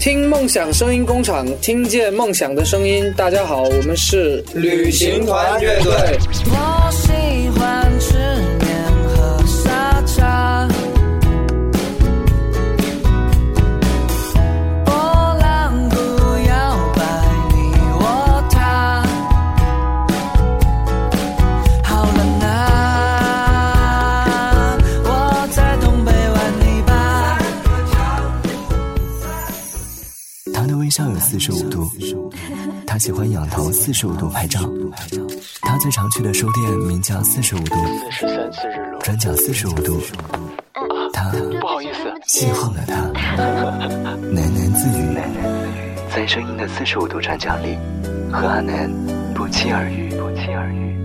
听梦想声音工厂，听见梦想的声音。大家好，我们是旅行团乐队。四十五度，他喜欢仰头四十五度拍照。他最常去的书店名叫四十五度。转角四十五度。他不好意思，邂逅了他，喃喃自语，在声音的四十五度转角里，和阿南不期而遇，不期而遇。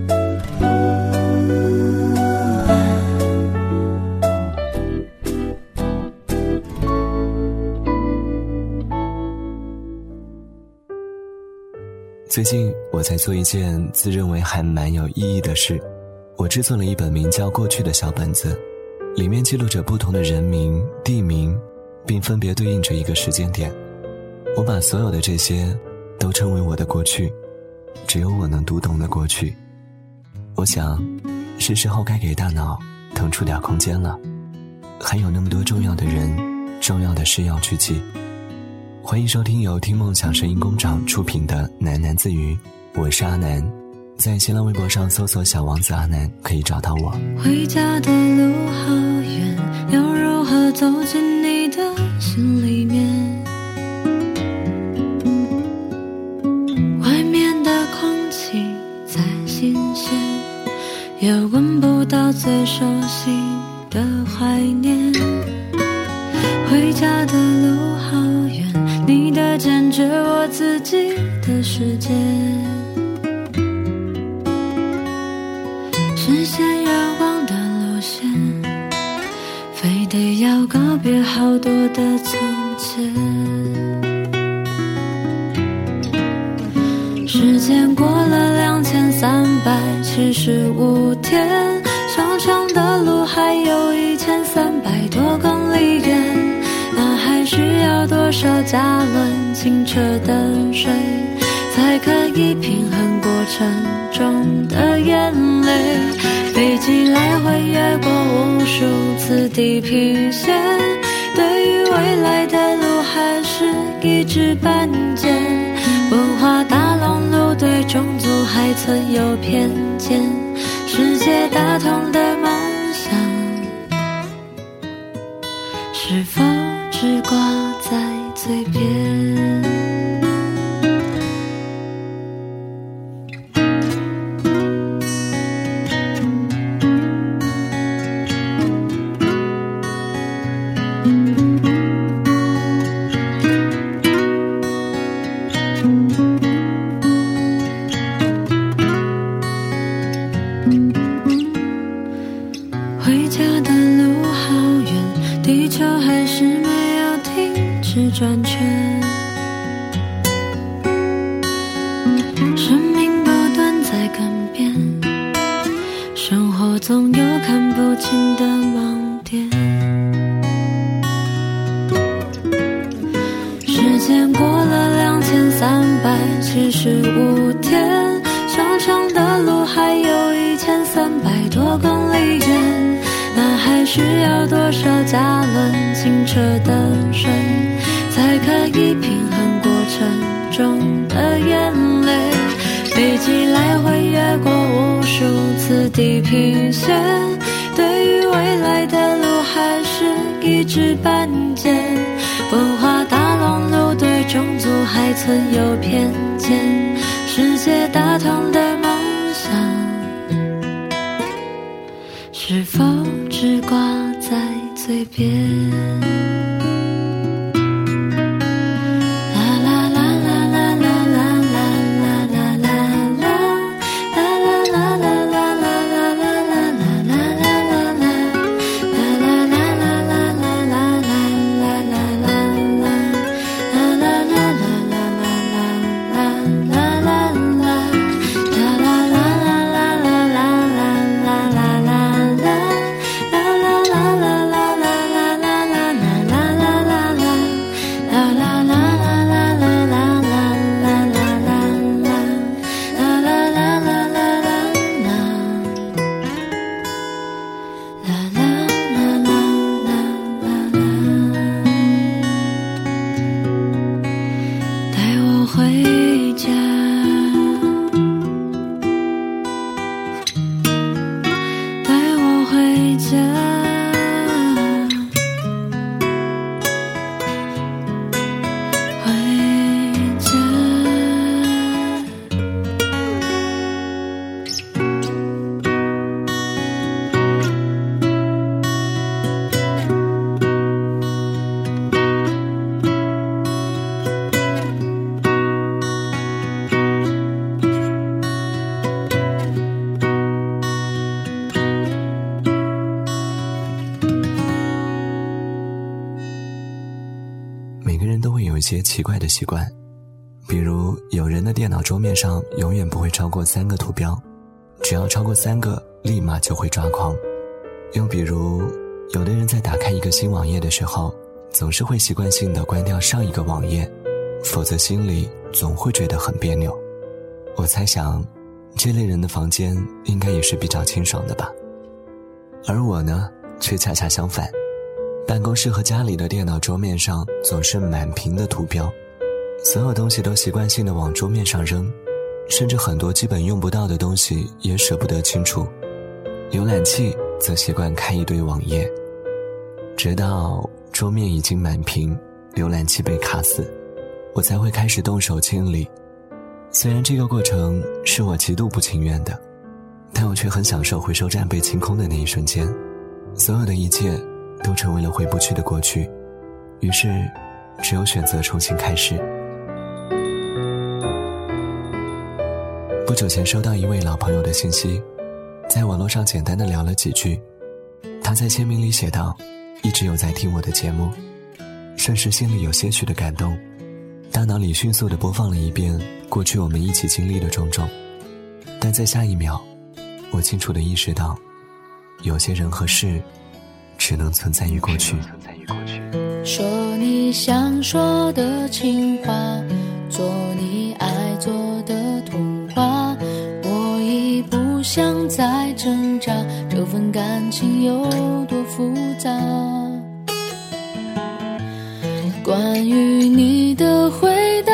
最近我在做一件自认为还蛮有意义的事，我制作了一本名叫《过去》的小本子，里面记录着不同的人名、地名，并分别对应着一个时间点。我把所有的这些都称为我的过去，只有我能读懂的过去。我想，是时候该给大脑腾出点空间了。还有那么多重要的人、重要的事要去记。欢迎收听由听梦想声音工厂出品的《喃喃自语》，我是阿南，在新浪微博上搜索“小王子阿南”可以找到我。回家的路好远，要如何走进你的心里面？外面的空气再新鲜，也闻不到最熟悉的怀念。回家的路，的坚决，我自己的世界。实现愿望的路线，非得要告别好多的从前。时间过了两千三百七十五天，长长的路还有一千三百多公里远，那还需要多少加仑清澈的水，才可以平衡过程中的眼泪？飞机来回越过无数次地平线，对于未来的路还是一知半解。文化大熔炉对种族还存有偏见，世界大同的梦想，是否只挂在嘴边？间过了两千三百七十五天，长长的路还有一千三百多公里远，那还需要多少加仑清澈的水，才可以平衡过程中的眼泪？飞机来回越过无数次地平线，对于未来的路还是一知半解。还存有偏见，世界大同的梦想，是否只挂在嘴边？每个人都会有一些奇怪的习惯，比如有人的电脑桌面上永远不会超过三个图标，只要超过三个，立马就会抓狂。又比如，有的人在打开一个新网页的时候，总是会习惯性的关掉上一个网页，否则心里总会觉得很别扭。我猜想，这类人的房间应该也是比较清爽的吧。而我呢，却恰恰相反。办公室和家里的电脑桌面上总是满屏的图标，所有东西都习惯性的往桌面上扔，甚至很多基本用不到的东西也舍不得清除。浏览器则习惯开一堆网页，直到桌面已经满屏，浏览器被卡死，我才会开始动手清理。虽然这个过程是我极度不情愿的，但我却很享受回收站被清空的那一瞬间，所有的一切。都成为了回不去的过去，于是，只有选择重新开始。不久前收到一位老朋友的信息，在网络上简单的聊了几句，他在签名里写道：“一直有在听我的节目。”甚是心里有些许的感动，大脑里迅速的播放了一遍过去我们一起经历的种种，但在下一秒，我清楚的意识到，有些人和事。只能存在于过去。说你想说的情话，做你爱做的童话，我已不想再挣扎，这份感情有多复杂？关于你的回答，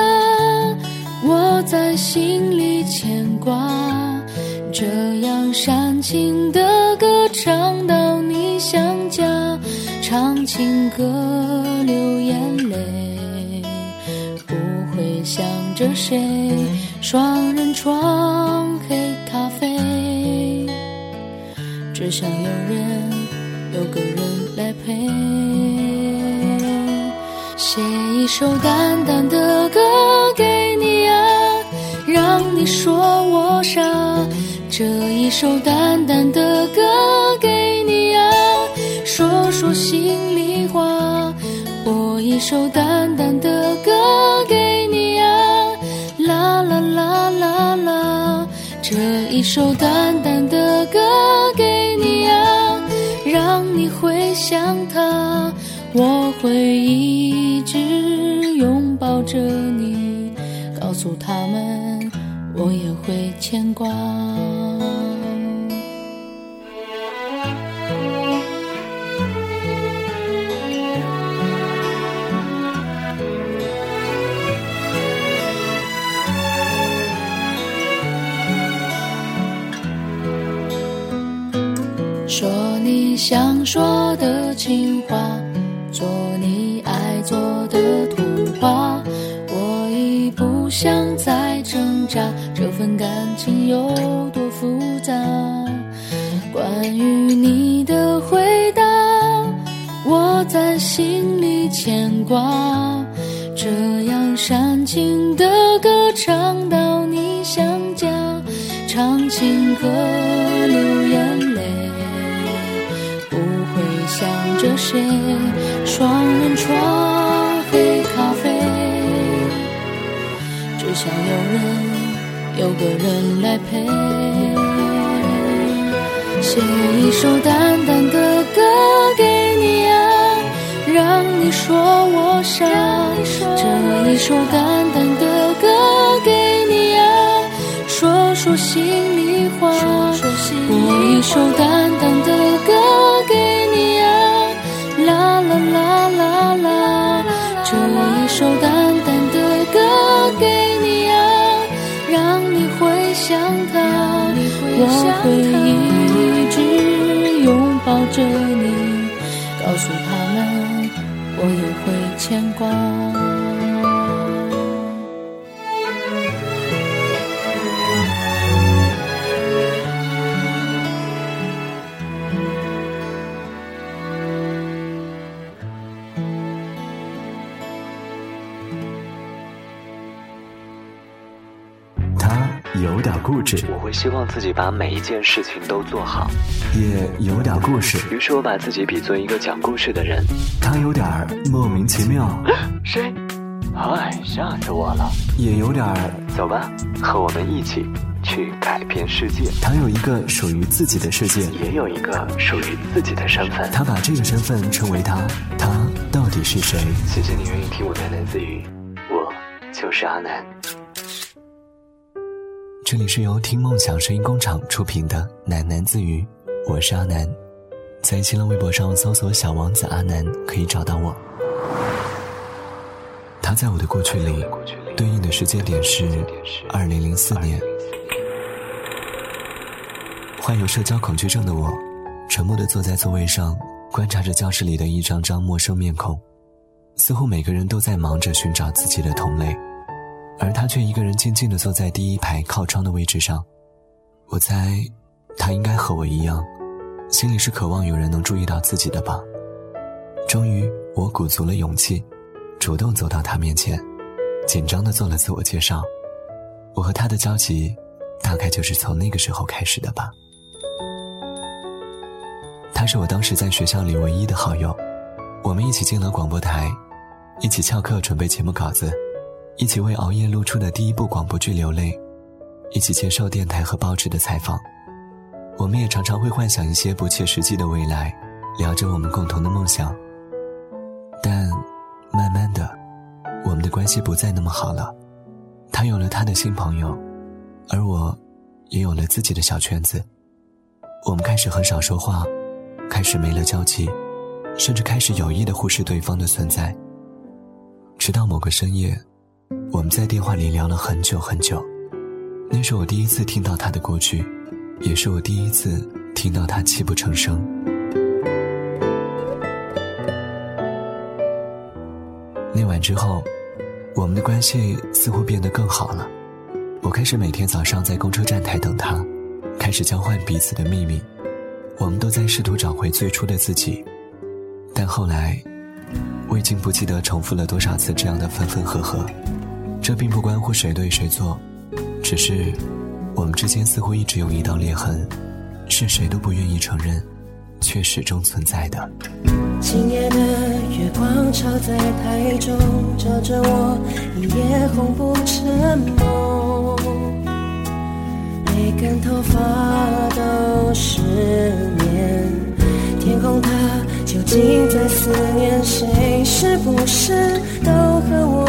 我在心里牵挂，这样煽情的歌唱到。情歌流眼泪，不会想着谁。双人床黑咖啡，只想有人有个人来陪。写一首淡淡的歌给你啊，让你说我傻。这一首淡淡的歌一首淡淡的歌给你啊，啦啦啦啦啦，这一首淡淡的歌给你啊，让你回想他，我会一直拥抱着你，告诉他们我也会牵挂。想说的情话，做你爱做的童话，我已不想再挣扎，这份感情有多复杂？关于你的回答，我在心里牵挂，只想有人，有个人来陪。写一首淡淡的歌给你啊，让你说我傻。这一首淡淡的歌给你啊，说说心里话。播一首淡淡的歌会一直拥抱着你，告诉他。们我也会牵挂。我会希望自己把每一件事情都做好，也有点故事。于是我把自己比作一个讲故事的人。他有点莫名其妙。谁？嗨，吓死我了！也有点儿。走吧，和我们一起去改变世界。他有一个属于自己的世界，也有一个属于自己的身份。他把这个身份称为他。他到底是谁？谢谢你愿意听我喃喃自语，我就是阿南。这里是由听梦想声音工厂出品的喃喃自语，我是阿南，在新浪微博上搜索“小王子阿南”可以找到我。他在我的过去里，对应的时间点是二零零四年。患有社交恐惧症的我，沉默地坐在座位上，观察着教室里的一张张陌生面孔，似乎每个人都在忙着寻找自己的同类。而他却一个人静静地坐在第一排靠窗的位置上，我猜，他应该和我一样，心里是渴望有人能注意到自己的吧。终于，我鼓足了勇气，主动走到他面前，紧张地做了自我介绍。我和他的交集，大概就是从那个时候开始的吧。他是我当时在学校里唯一的好友，我们一起进了广播台，一起翘课准备节目稿子。一起为熬夜录出的第一部广播剧流泪，一起接受电台和报纸的采访。我们也常常会幻想一些不切实际的未来，聊着我们共同的梦想。但慢慢的，我们的关系不再那么好了。他有了他的新朋友，而我，也有了自己的小圈子。我们开始很少说话，开始没了交集，甚至开始有意的忽视对方的存在。直到某个深夜。我们在电话里聊了很久很久，那是我第一次听到他的过去，也是我第一次听到他泣不成声。那晚之后，我们的关系似乎变得更好了。我开始每天早上在公车站台等他，开始交换彼此的秘密。我们都在试图找回最初的自己，但后来，我已经不记得重复了多少次这样的分分合合。这并不关乎谁对谁错，只是我们之间似乎一直有一道裂痕，是谁都不愿意承认，却始终存在的。今夜的月光照在台中，照着我一夜红不成梦，每根头发都失眠，天空它究竟在思念谁？是不是都和我？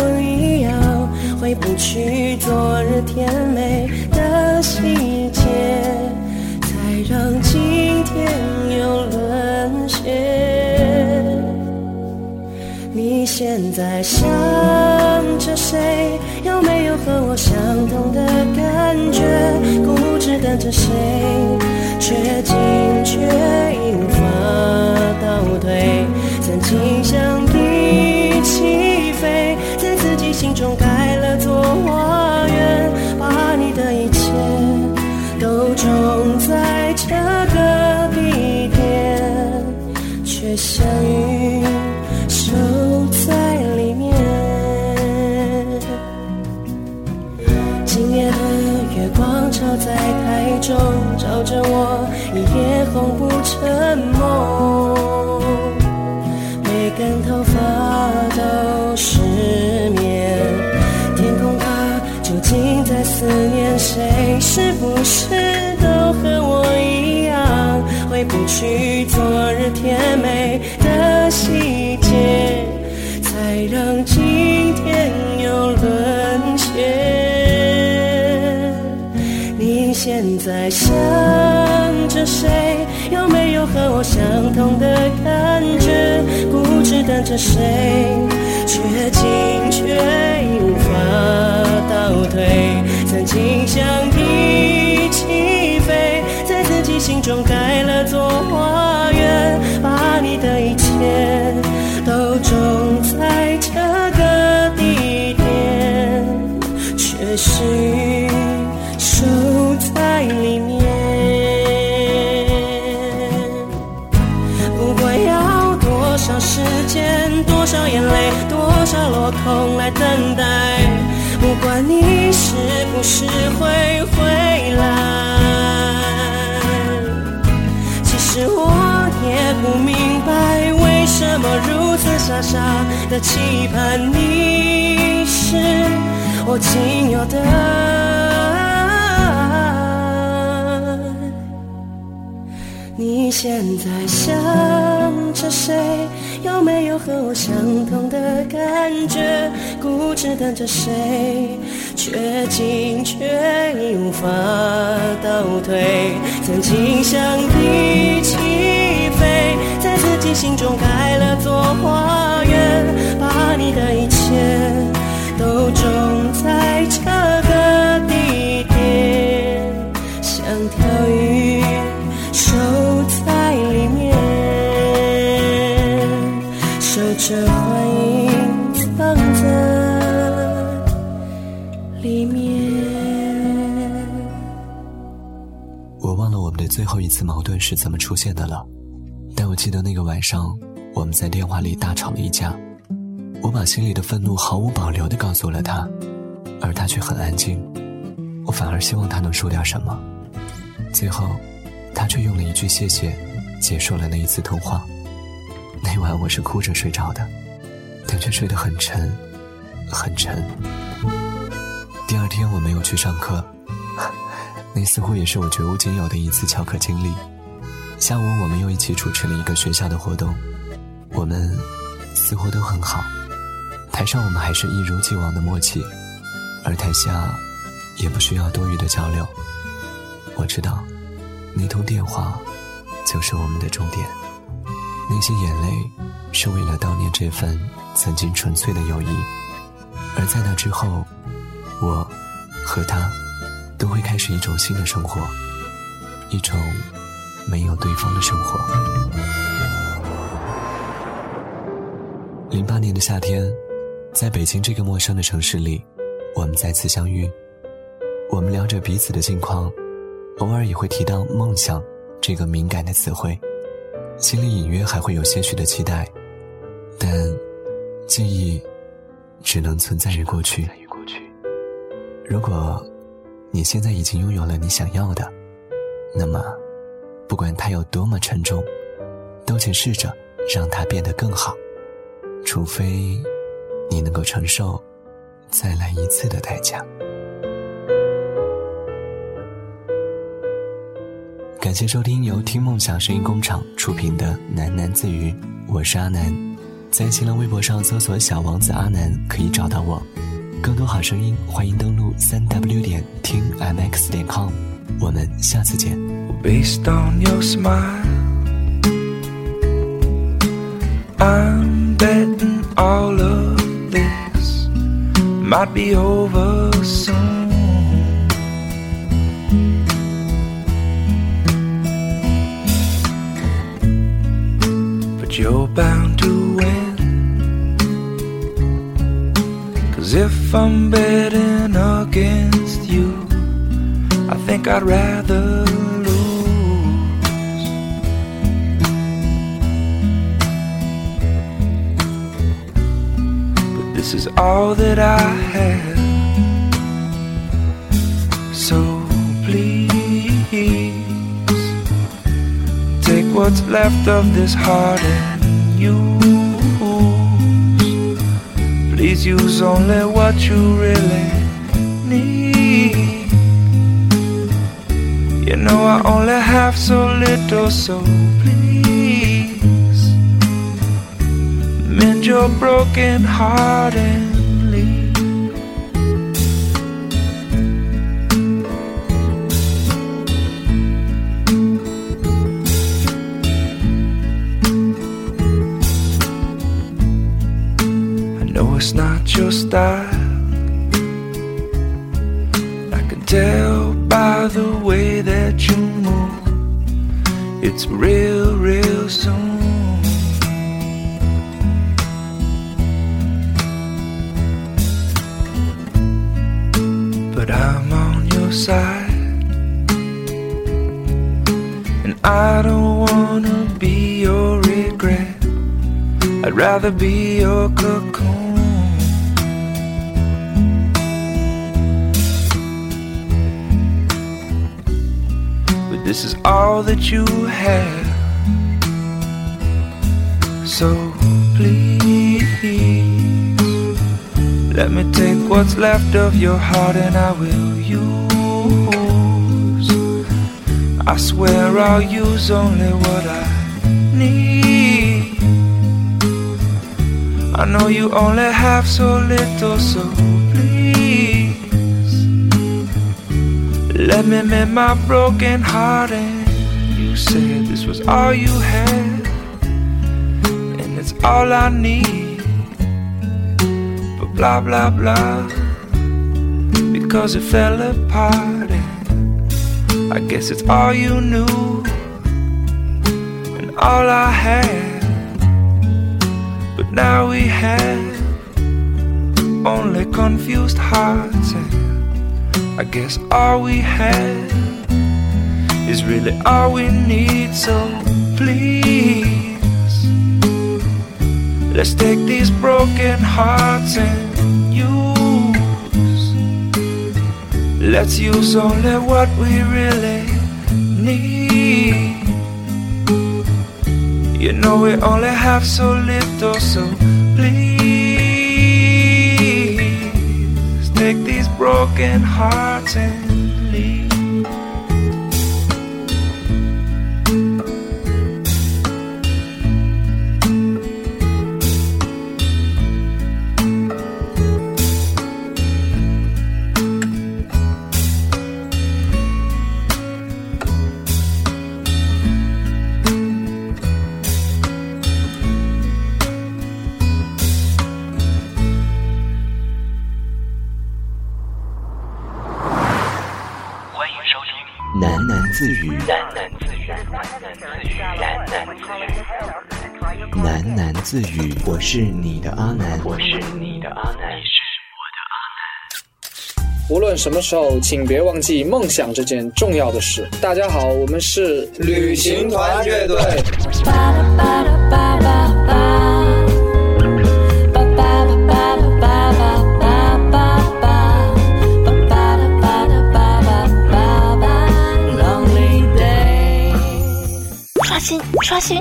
回不去昨日甜美的细节，才让今天又沦陷。你现在想着谁？有没有和我相同的感觉？固执等着谁？却惊觉无法倒退。曾经想一起让今天又沦陷？你现在想着谁？有没有和我相同的感觉？固执等着谁？却惊却无法。倒退，曾经想一起飞，在自己心中盖了座花园，把你的一切都种在是守在里面。不管要多少时间，多少眼泪，多少落空来等待。不管你是不是会回来，其实我也不明白为什么如此傻傻的期盼？你是我仅有的爱。你现在想着谁？有没有和我相同的感觉？固执等着谁？却进却已无法倒退。曾经想一起飞，在自己心中开了座花园，把次矛盾是怎么出现的了，但我记得那个晚上我们在电话里大吵了一架，我把心里的愤怒毫无保留地告诉了他，而他却很安静，我反而希望他能说点什么，最后。他却用了一句“谢谢”，结束了那一次通话。那晚我是哭着睡着的，但却睡得很沉，很沉。第二天我没有去上课，那似乎也是我绝无仅有的一次翘课经历。下午我们又一起主持了一个学校的活动，我们似乎都很好。台上我们还是一如既往的默契，而台下也不需要多余的交流。我知道。那通电话，就是我们的终点。那些眼泪，是为了悼念这份曾经纯粹的友谊。而在那之后，我和他都会开始一种新的生活，一种没有对方的生活。零八年的夏天，在北京这个陌生的城市里，我们再次相遇。我们聊着彼此的近况。偶尔也会提到梦想这个敏感的词汇，心里隐约还会有些许的期待，但记忆只能存在于过去。如果你现在已经拥有了你想要的，那么不管它有多么沉重，都请试着让它变得更好，除非你能够承受再来一次的代价。感谢收听由听梦想声音工厂出品的喃喃自语，我是阿南，在新浪微博上搜索小王子阿南可以找到我，更多好声音欢迎登录三 w 点听 mx 点 com，我们下次见。you're bound Cause if I'm betting against you, I think I'd rather lose. But this is all that I have. So please take what's left of this heart and use. Please use only what you really need. You know I only have so little, so please mend your broken heart and it's not your style. I can tell by the way that you move, it's real, real soon. But I'm on your side, and I don't wanna be your regret. I'd rather be your cocoon. This is all that you have. So please, let me take what's left of your heart and I will use. I swear I'll use only what I need. I know you only have so little, so let me mend my broken heart. And you said this was all you had, and it's all I need. But blah blah blah, because it fell apart. And I guess it's all you knew, and all I had. But now we have only confused hearts, and I guess all we have is really all we need. So please, let's take these broken hearts and use. Let's use only what we really need. You know we only have so little, so take these broken hearts and 自语，我是你的阿南，我是你的阿南，你是我的阿南。无论什么时候，请别忘记梦想这件重要的事。大家好，我们是旅行团乐队。刷新，刷新。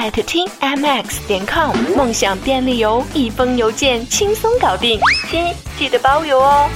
艾特听 mx 点 com，梦想便利邮，一封邮件轻松搞定，亲记得包邮哦。